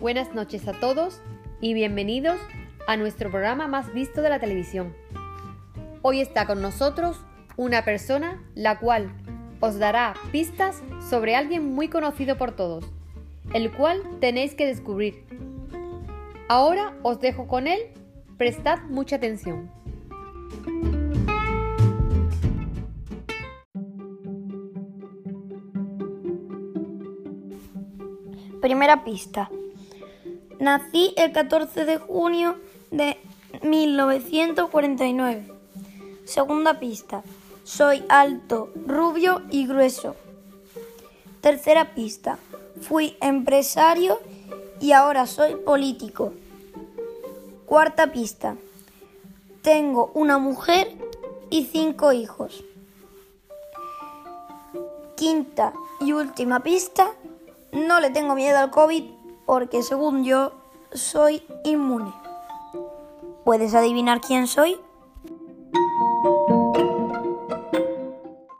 buenas noches a todos y bienvenidos a nuestro programa más visto de la televisión. Hoy está con nosotros una persona la cual os dará pistas sobre alguien muy conocido por todos, el cual tenéis que descubrir. Ahora os dejo con él, prestad mucha atención. Primera pista. Nací el 14 de junio de 1949. Segunda pista. Soy alto, rubio y grueso. Tercera pista. Fui empresario y ahora soy político. Cuarta pista. Tengo una mujer y cinco hijos. Quinta y última pista. No le tengo miedo al COVID porque según yo soy inmune. ¿Puedes adivinar quién soy?